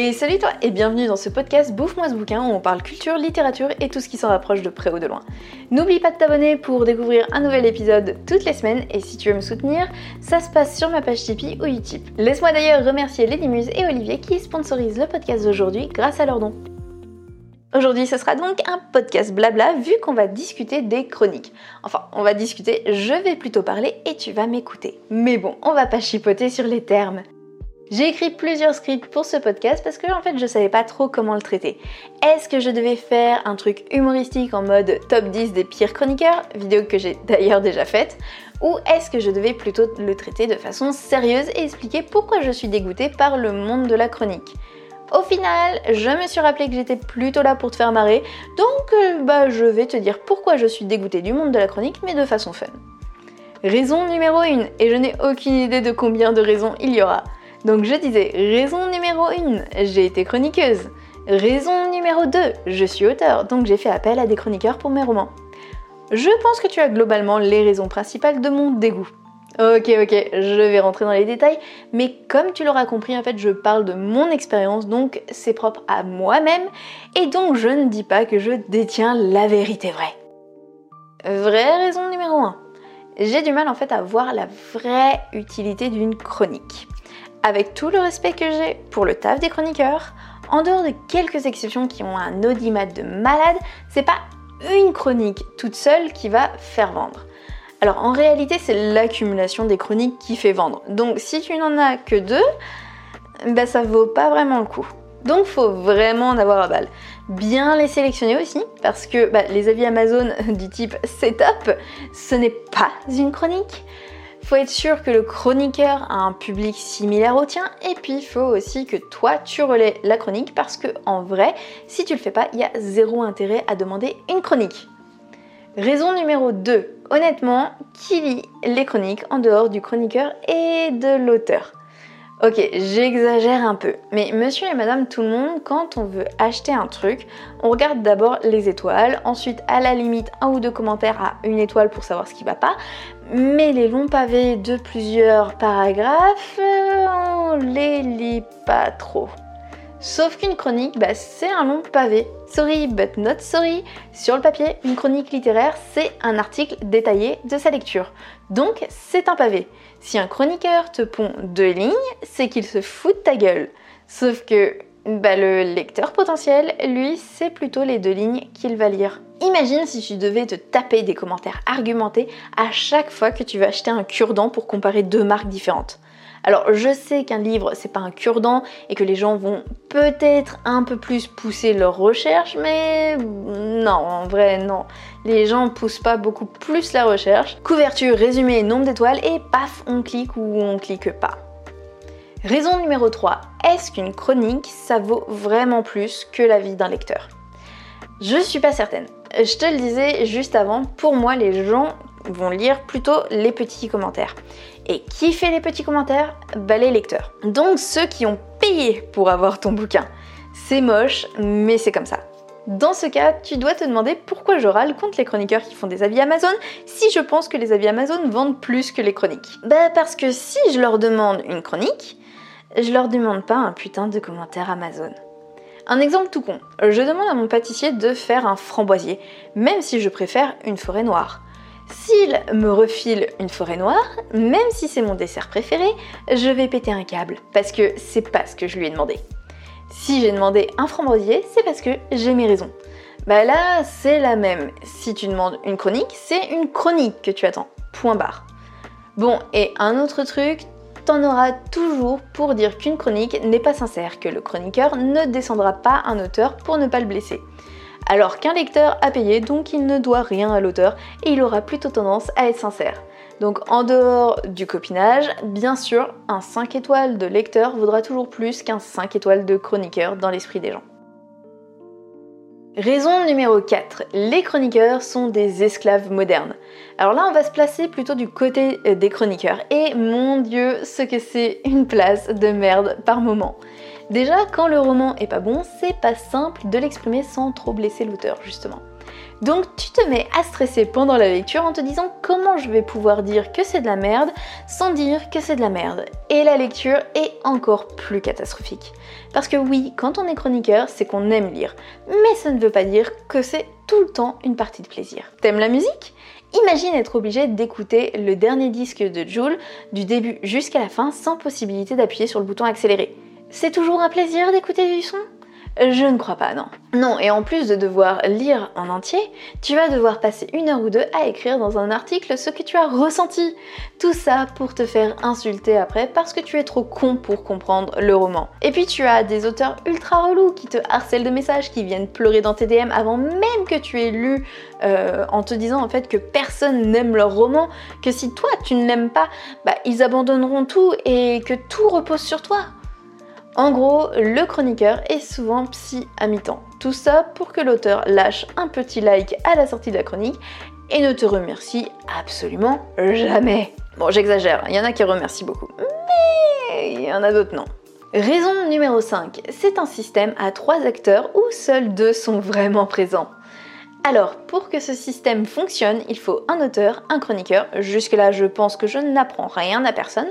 Et salut toi et bienvenue dans ce podcast Bouffe-moi ce bouquin où on parle culture, littérature et tout ce qui s'en rapproche de près ou de loin. N'oublie pas de t'abonner pour découvrir un nouvel épisode toutes les semaines et si tu veux me soutenir, ça se passe sur ma page Tipeee ou Utip. Laisse-moi d'ailleurs remercier Lady Muse et Olivier qui sponsorisent le podcast d'aujourd'hui grâce à leurs dons. Aujourd'hui, ce sera donc un podcast blabla vu qu'on va discuter des chroniques. Enfin, on va discuter, je vais plutôt parler et tu vas m'écouter. Mais bon, on va pas chipoter sur les termes. J'ai écrit plusieurs scripts pour ce podcast parce que en fait je savais pas trop comment le traiter. Est-ce que je devais faire un truc humoristique en mode top 10 des pires chroniqueurs, vidéo que j'ai d'ailleurs déjà faite, ou est-ce que je devais plutôt le traiter de façon sérieuse et expliquer pourquoi je suis dégoûtée par le monde de la chronique? Au final, je me suis rappelé que j'étais plutôt là pour te faire marrer, donc euh, bah, je vais te dire pourquoi je suis dégoûtée du monde de la chronique, mais de façon fun. Raison numéro 1, et je n'ai aucune idée de combien de raisons il y aura. Donc je disais, raison numéro 1, j'ai été chroniqueuse. Raison numéro 2, je suis auteur, donc j'ai fait appel à des chroniqueurs pour mes romans. Je pense que tu as globalement les raisons principales de mon dégoût. Ok, ok, je vais rentrer dans les détails, mais comme tu l'auras compris, en fait, je parle de mon expérience, donc c'est propre à moi-même, et donc je ne dis pas que je détiens la vérité vraie. Vraie raison numéro 1. J'ai du mal en fait à voir la vraie utilité d'une chronique. Avec tout le respect que j'ai pour le taf des chroniqueurs, en dehors de quelques exceptions qui ont un audimat de malade, c'est pas une chronique toute seule qui va faire vendre. Alors en réalité, c'est l'accumulation des chroniques qui fait vendre. Donc si tu n'en as que deux, bah ça vaut pas vraiment le coup. Donc faut vraiment en avoir à balle. Bien les sélectionner aussi, parce que bah, les avis Amazon du type setup, ce n'est pas une chronique faut être sûr que le chroniqueur a un public similaire au tien et puis il faut aussi que toi tu relais la chronique parce que en vrai, si tu le fais pas, il y a zéro intérêt à demander une chronique. Raison numéro 2. Honnêtement, qui lit les chroniques en dehors du chroniqueur et de l'auteur? Ok, j'exagère un peu, mais monsieur et madame tout le monde, quand on veut acheter un truc, on regarde d'abord les étoiles, ensuite à la limite un ou deux commentaires à une étoile pour savoir ce qui va pas, mais les longs pavés de plusieurs paragraphes, euh, on les lit pas trop. Sauf qu'une chronique, bah, c'est un long pavé. Sorry but not sorry. Sur le papier, une chronique littéraire, c'est un article détaillé de sa lecture. Donc, c'est un pavé. Si un chroniqueur te pond deux lignes, c'est qu'il se fout de ta gueule. Sauf que bah, le lecteur potentiel, lui, c'est plutôt les deux lignes qu'il va lire. Imagine si tu devais te taper des commentaires argumentés à chaque fois que tu vas acheter un cure-dent pour comparer deux marques différentes. Alors je sais qu'un livre c'est pas un cure-dent et que les gens vont peut-être un peu plus pousser leurs recherches, mais non, en vrai non. Les gens poussent pas beaucoup plus la recherche. Couverture, résumé, nombre d'étoiles et paf, on clique ou on clique pas. Raison numéro 3. Est-ce qu'une chronique ça vaut vraiment plus que la vie d'un lecteur? Je suis pas certaine. Je te le disais juste avant, pour moi les gens vont lire plutôt les petits commentaires. Et qui fait les petits commentaires Bah les lecteurs. Donc ceux qui ont payé pour avoir ton bouquin. C'est moche, mais c'est comme ça. Dans ce cas, tu dois te demander pourquoi je râle contre les chroniqueurs qui font des avis Amazon si je pense que les avis Amazon vendent plus que les chroniques. Bah parce que si je leur demande une chronique, je leur demande pas un putain de commentaire Amazon. Un exemple tout con, je demande à mon pâtissier de faire un framboisier, même si je préfère une forêt noire. S'il me refile une forêt noire, même si c'est mon dessert préféré, je vais péter un câble parce que c'est pas ce que je lui ai demandé. Si j'ai demandé un framboisier, c'est parce que j'ai mes raisons. Bah là, c'est la même. Si tu demandes une chronique, c'est une chronique que tu attends. Point barre. Bon, et un autre truc, t'en auras toujours pour dire qu'une chronique n'est pas sincère, que le chroniqueur ne descendra pas un auteur pour ne pas le blesser alors qu'un lecteur a payé, donc il ne doit rien à l'auteur et il aura plutôt tendance à être sincère. Donc en dehors du copinage, bien sûr, un 5 étoiles de lecteur vaudra toujours plus qu'un 5 étoiles de chroniqueur dans l'esprit des gens. Raison numéro 4. Les chroniqueurs sont des esclaves modernes. Alors là, on va se placer plutôt du côté euh, des chroniqueurs. Et mon dieu, ce que c'est une place de merde par moment. Déjà, quand le roman est pas bon, c'est pas simple de l'exprimer sans trop blesser l'auteur, justement. Donc tu te mets à stresser pendant la lecture en te disant comment je vais pouvoir dire que c'est de la merde sans dire que c'est de la merde. Et la lecture est encore plus catastrophique. Parce que oui, quand on est chroniqueur, c'est qu'on aime lire. Mais ça ne veut pas dire que c'est tout le temps une partie de plaisir. T'aimes la musique? Imagine être obligé d'écouter le dernier disque de Joule du début jusqu'à la fin sans possibilité d'appuyer sur le bouton accéléré. C'est toujours un plaisir d'écouter du son? Je ne crois pas, non. Non, et en plus de devoir lire en entier, tu vas devoir passer une heure ou deux à écrire dans un article ce que tu as ressenti. Tout ça pour te faire insulter après parce que tu es trop con pour comprendre le roman. Et puis tu as des auteurs ultra relous qui te harcèlent de messages, qui viennent pleurer dans tes DM avant même que tu aies lu euh, en te disant en fait que personne n'aime leur roman, que si toi tu ne l'aimes pas, bah ils abandonneront tout et que tout repose sur toi. En gros, le chroniqueur est souvent psy à mi-temps. Tout ça pour que l'auteur lâche un petit like à la sortie de la chronique et ne te remercie absolument jamais. Bon, j'exagère, il y en a qui remercient beaucoup, mais il y en a d'autres non. Raison numéro 5, c'est un système à trois acteurs où seuls deux sont vraiment présents. Alors, pour que ce système fonctionne, il faut un auteur, un chroniqueur. Jusque-là, je pense que je n'apprends rien à personne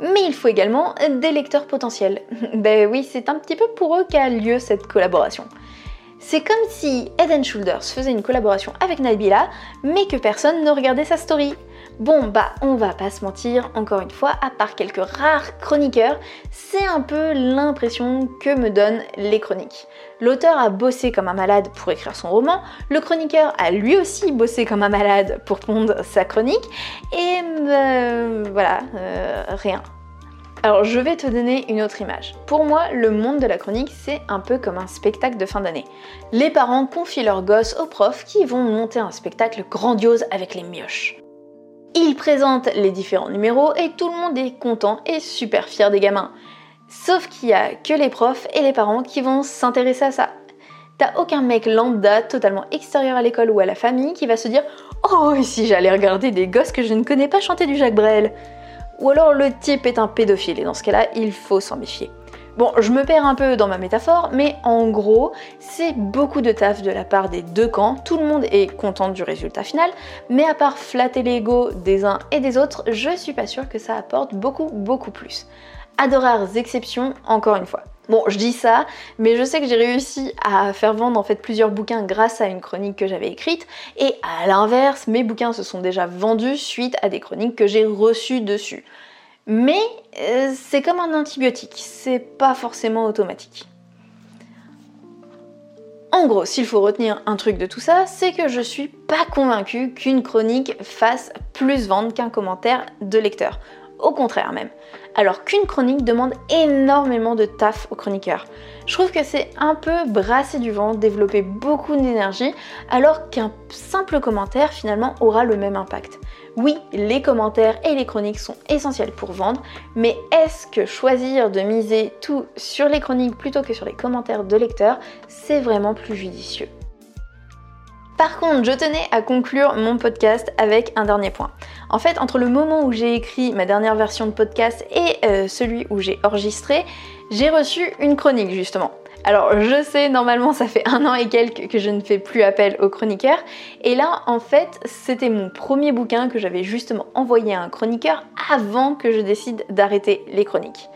mais il faut également des lecteurs potentiels. ben oui, c'est un petit peu pour eux qu'a lieu cette collaboration. C'est comme si Eden Shoulders faisait une collaboration avec Nabila, mais que personne ne regardait sa story. Bon bah on va pas se mentir, encore une fois, à part quelques rares chroniqueurs, c'est un peu l'impression que me donnent les chroniques. L'auteur a bossé comme un malade pour écrire son roman, le chroniqueur a lui aussi bossé comme un malade pour pondre sa chronique, et euh, voilà, euh, rien. Alors je vais te donner une autre image. Pour moi, le monde de la chronique, c'est un peu comme un spectacle de fin d'année. Les parents confient leurs gosses aux profs qui vont monter un spectacle grandiose avec les mioches. Ils présentent les différents numéros et tout le monde est content et super fier des gamins. Sauf qu'il y a que les profs et les parents qui vont s'intéresser à ça. T'as aucun mec lambda totalement extérieur à l'école ou à la famille qui va se dire Oh, et si j'allais regarder des gosses que je ne connais pas chanter du Jacques Brel? Ou alors le type est un pédophile et dans ce cas-là, il faut s'en méfier. Bon, je me perds un peu dans ma métaphore, mais en gros, c'est beaucoup de taf de la part des deux camps, tout le monde est content du résultat final, mais à part flatter l'ego des uns et des autres, je suis pas sûre que ça apporte beaucoup, beaucoup plus. À de rares exceptions, encore une fois. Bon, je dis ça, mais je sais que j'ai réussi à faire vendre en fait plusieurs bouquins grâce à une chronique que j'avais écrite, et à l'inverse, mes bouquins se sont déjà vendus suite à des chroniques que j'ai reçues dessus. Mais euh, c'est comme un antibiotique, c'est pas forcément automatique. En gros, s'il faut retenir un truc de tout ça, c'est que je suis pas convaincue qu'une chronique fasse plus vendre qu'un commentaire de lecteur. Au contraire même alors qu'une chronique demande énormément de taf aux chroniqueurs. Je trouve que c'est un peu brasser du vent, développer beaucoup d'énergie, alors qu'un simple commentaire finalement aura le même impact. Oui, les commentaires et les chroniques sont essentiels pour vendre, mais est-ce que choisir de miser tout sur les chroniques plutôt que sur les commentaires de lecteurs, c'est vraiment plus judicieux? Par contre, je tenais à conclure mon podcast avec un dernier point. En fait, entre le moment où j'ai écrit ma dernière version de podcast et euh, celui où j'ai enregistré, j'ai reçu une chronique justement. Alors je sais, normalement ça fait un an et quelques que je ne fais plus appel aux chroniqueurs. Et là, en fait, c'était mon premier bouquin que j'avais justement envoyé à un chroniqueur avant que je décide d'arrêter les chroniques.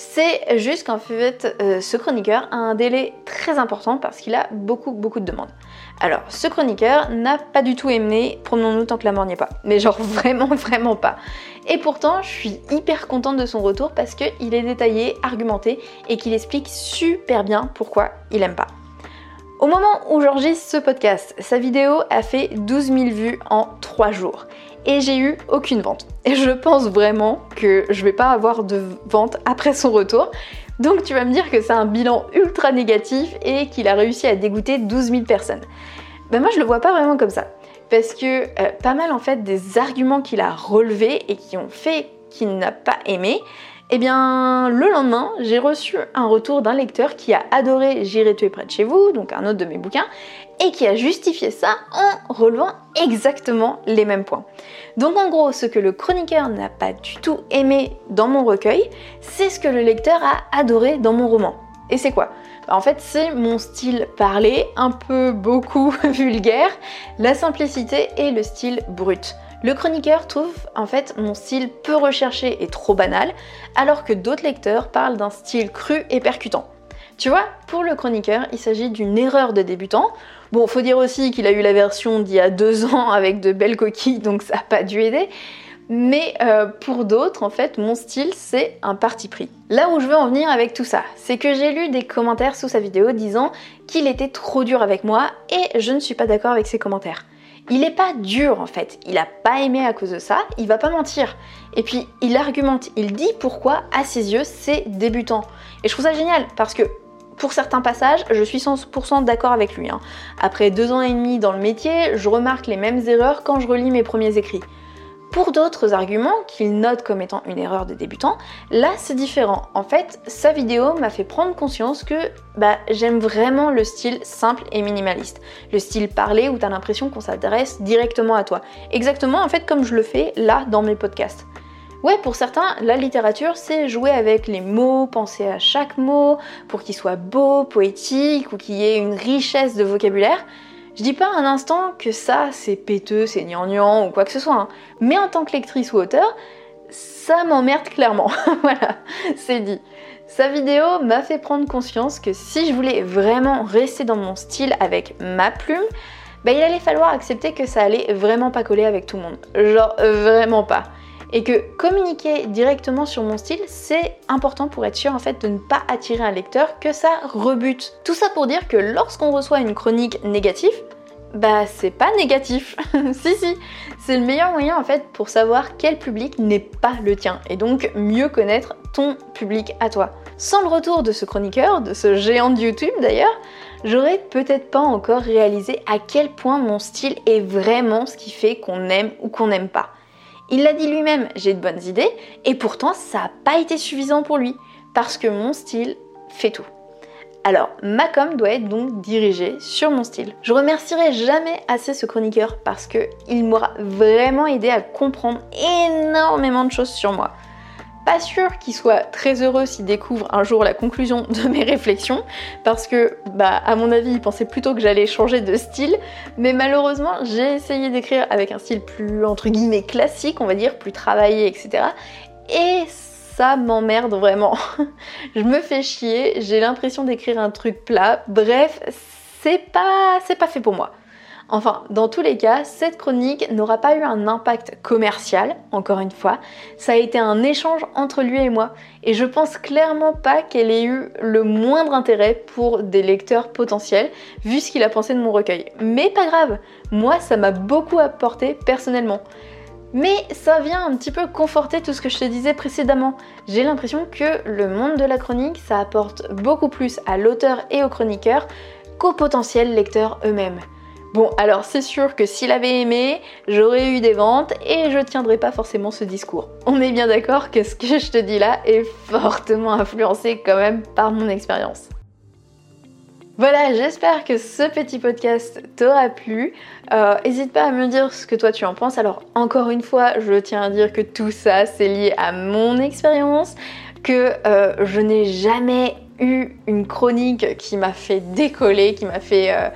C'est juste qu'en fait, euh, ce chroniqueur a un délai très important parce qu'il a beaucoup, beaucoup de demandes. Alors, ce chroniqueur n'a pas du tout aimé Promenons-nous tant que la mort n'y est pas. Mais genre vraiment, vraiment pas. Et pourtant, je suis hyper contente de son retour parce qu'il est détaillé, argumenté et qu'il explique super bien pourquoi il aime pas. Au moment où j'enregistre ce podcast, sa vidéo a fait 12 000 vues en 3 jours et j'ai eu aucune vente. Et je pense vraiment que je vais pas avoir de vente après son retour. Donc tu vas me dire que c'est un bilan ultra négatif et qu'il a réussi à dégoûter 12 000 personnes. Ben moi je le vois pas vraiment comme ça. Parce que euh, pas mal en fait des arguments qu'il a relevés et qui ont fait qu'il n'a pas aimé, eh bien, le lendemain, j'ai reçu un retour d'un lecteur qui a adoré J'irai tuer près de chez vous, donc un autre de mes bouquins, et qui a justifié ça en relevant exactement les mêmes points. Donc en gros, ce que le chroniqueur n'a pas du tout aimé dans mon recueil, c'est ce que le lecteur a adoré dans mon roman. Et c'est quoi? En fait, c'est mon style parlé, un peu beaucoup vulgaire, la simplicité et le style brut. Le chroniqueur trouve en fait mon style peu recherché et trop banal, alors que d'autres lecteurs parlent d'un style cru et percutant. Tu vois, pour le chroniqueur, il s'agit d'une erreur de débutant. Bon, faut dire aussi qu'il a eu la version d'il y a deux ans avec de belles coquilles, donc ça n'a pas dû aider. Mais euh, pour d'autres, en fait, mon style, c'est un parti pris. Là où je veux en venir avec tout ça, c'est que j'ai lu des commentaires sous sa vidéo disant qu'il était trop dur avec moi et je ne suis pas d'accord avec ces commentaires. Il est pas dur en fait, il a pas aimé à cause de ça, il va pas mentir. Et puis il argumente, il dit pourquoi à ses yeux c'est débutant. Et je trouve ça génial parce que pour certains passages, je suis 100% d'accord avec lui. Hein. Après deux ans et demi dans le métier, je remarque les mêmes erreurs quand je relis mes premiers écrits. Pour d'autres arguments qu'il note comme étant une erreur de débutant, là c'est différent. En fait, sa vidéo m'a fait prendre conscience que bah, j'aime vraiment le style simple et minimaliste. Le style parlé où t'as l'impression qu'on s'adresse directement à toi. Exactement en fait comme je le fais là dans mes podcasts. Ouais, pour certains, la littérature, c'est jouer avec les mots, penser à chaque mot pour qu'il soit beau, poétique ou qu'il y ait une richesse de vocabulaire. Je dis pas un instant que ça c'est péteux, c'est gnangnan ou quoi que ce soit, hein. mais en tant que lectrice ou auteur, ça m'emmerde clairement. voilà, c'est dit. Sa vidéo m'a fait prendre conscience que si je voulais vraiment rester dans mon style avec ma plume, bah, il allait falloir accepter que ça allait vraiment pas coller avec tout le monde. Genre vraiment pas. Et que communiquer directement sur mon style, c'est important pour être sûr en fait de ne pas attirer un lecteur, que ça rebute. Tout ça pour dire que lorsqu'on reçoit une chronique négative, bah c'est pas négatif. si si, c'est le meilleur moyen en fait pour savoir quel public n'est pas le tien et donc mieux connaître ton public à toi. Sans le retour de ce chroniqueur, de ce géant de YouTube d'ailleurs, j'aurais peut-être pas encore réalisé à quel point mon style est vraiment ce qui fait qu'on aime ou qu'on n'aime pas. Il l'a dit lui-même, j'ai de bonnes idées, et pourtant ça n'a pas été suffisant pour lui, parce que mon style fait tout. Alors, ma com doit être donc dirigée sur mon style. Je remercierai jamais assez ce chroniqueur parce que il m'aura vraiment aidé à comprendre énormément de choses sur moi. Pas sûr qu'il soit très heureux s'il découvre un jour la conclusion de mes réflexions, parce que, bah, à mon avis, il pensait plutôt que j'allais changer de style, mais malheureusement, j'ai essayé d'écrire avec un style plus, entre guillemets, classique, on va dire, plus travaillé, etc. Et ça m'emmerde vraiment. je me fais chier, j'ai l'impression d'écrire un truc plat. Bref, c'est pas, c'est pas fait pour moi. Enfin, dans tous les cas, cette chronique n'aura pas eu un impact commercial, encore une fois. Ça a été un échange entre lui et moi. Et je pense clairement pas qu'elle ait eu le moindre intérêt pour des lecteurs potentiels, vu ce qu'il a pensé de mon recueil. Mais pas grave, moi ça m'a beaucoup apporté personnellement. Mais ça vient un petit peu conforter tout ce que je te disais précédemment. J'ai l'impression que le monde de la chronique, ça apporte beaucoup plus à l'auteur et au chroniqueur qu'aux potentiels lecteurs eux-mêmes. Bon, alors c'est sûr que s'il avait aimé, j'aurais eu des ventes et je tiendrais pas forcément ce discours. On est bien d'accord que ce que je te dis là est fortement influencé quand même par mon expérience. Voilà, j'espère que ce petit podcast t'aura plu. N'hésite euh, pas à me dire ce que toi tu en penses. Alors encore une fois, je tiens à dire que tout ça c'est lié à mon expérience, que euh, je n'ai jamais eu une chronique qui m'a fait décoller, qui m'a fait... Euh,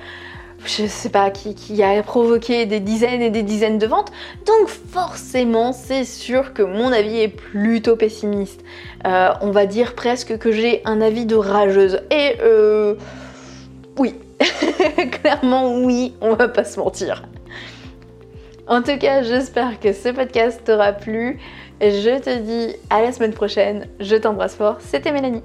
je sais pas, qui, a provoqué des dizaines et des dizaines de ventes. Donc forcément, c'est sûr que mon avis est plutôt pessimiste. on va dire presque que j'ai un avis de rageuse. Et euh, oui, clairement oui, on va pas se mentir. En tout cas, j'espère que ce podcast t'aura plu. Je te dis à la semaine prochaine. Je t'embrasse fort. C'était Mélanie.